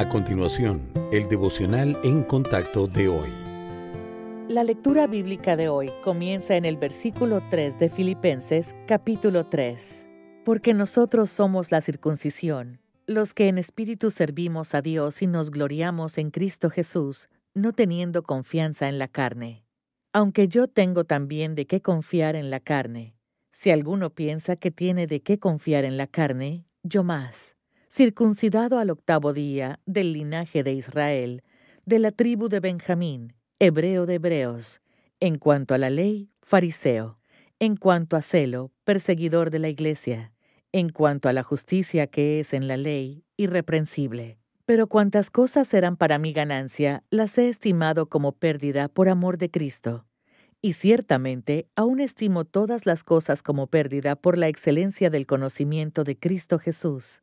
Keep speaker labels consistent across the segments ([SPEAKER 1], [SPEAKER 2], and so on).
[SPEAKER 1] A continuación, el devocional en contacto de hoy.
[SPEAKER 2] La lectura bíblica de hoy comienza en el versículo 3 de Filipenses capítulo 3. Porque nosotros somos la circuncisión, los que en espíritu servimos a Dios y nos gloriamos en Cristo Jesús, no teniendo confianza en la carne. Aunque yo tengo también de qué confiar en la carne. Si alguno piensa que tiene de qué confiar en la carne, yo más circuncidado al octavo día del linaje de Israel, de la tribu de Benjamín, hebreo de hebreos, en cuanto a la ley, fariseo, en cuanto a celo, perseguidor de la iglesia, en cuanto a la justicia que es en la ley, irreprensible. Pero cuantas cosas eran para mi ganancia, las he estimado como pérdida por amor de Cristo. Y ciertamente aún estimo todas las cosas como pérdida por la excelencia del conocimiento de Cristo Jesús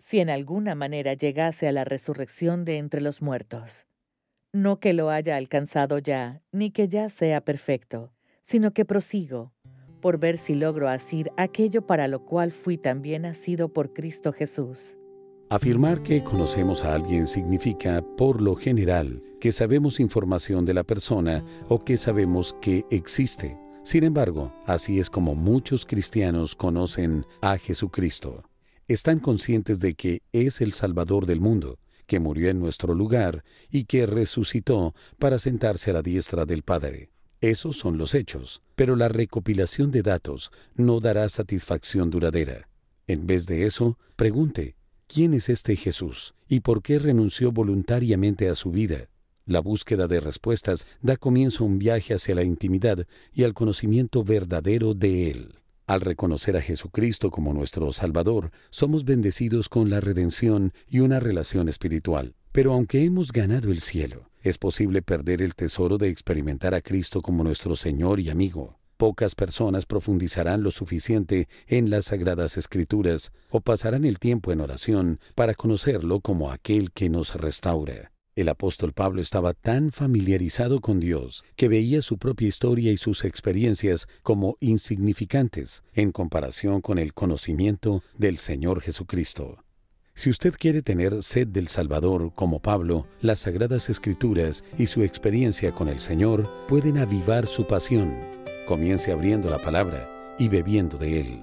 [SPEAKER 2] si en alguna manera llegase a la resurrección de entre los muertos. No que lo haya alcanzado ya, ni que ya sea perfecto, sino que prosigo, por ver si logro asir aquello para lo cual fui también asido por Cristo Jesús.
[SPEAKER 1] Afirmar que conocemos a alguien significa, por lo general, que sabemos información de la persona o que sabemos que existe. Sin embargo, así es como muchos cristianos conocen a Jesucristo están conscientes de que es el Salvador del mundo, que murió en nuestro lugar y que resucitó para sentarse a la diestra del Padre. Esos son los hechos, pero la recopilación de datos no dará satisfacción duradera. En vez de eso, pregunte, ¿quién es este Jesús y por qué renunció voluntariamente a su vida? La búsqueda de respuestas da comienzo a un viaje hacia la intimidad y al conocimiento verdadero de Él. Al reconocer a Jesucristo como nuestro Salvador, somos bendecidos con la redención y una relación espiritual. Pero aunque hemos ganado el cielo, es posible perder el tesoro de experimentar a Cristo como nuestro Señor y amigo. Pocas personas profundizarán lo suficiente en las sagradas escrituras o pasarán el tiempo en oración para conocerlo como aquel que nos restaura. El apóstol Pablo estaba tan familiarizado con Dios que veía su propia historia y sus experiencias como insignificantes en comparación con el conocimiento del Señor Jesucristo. Si usted quiere tener sed del Salvador como Pablo, las Sagradas Escrituras y su experiencia con el Señor pueden avivar su pasión. Comience abriendo la palabra y bebiendo de él.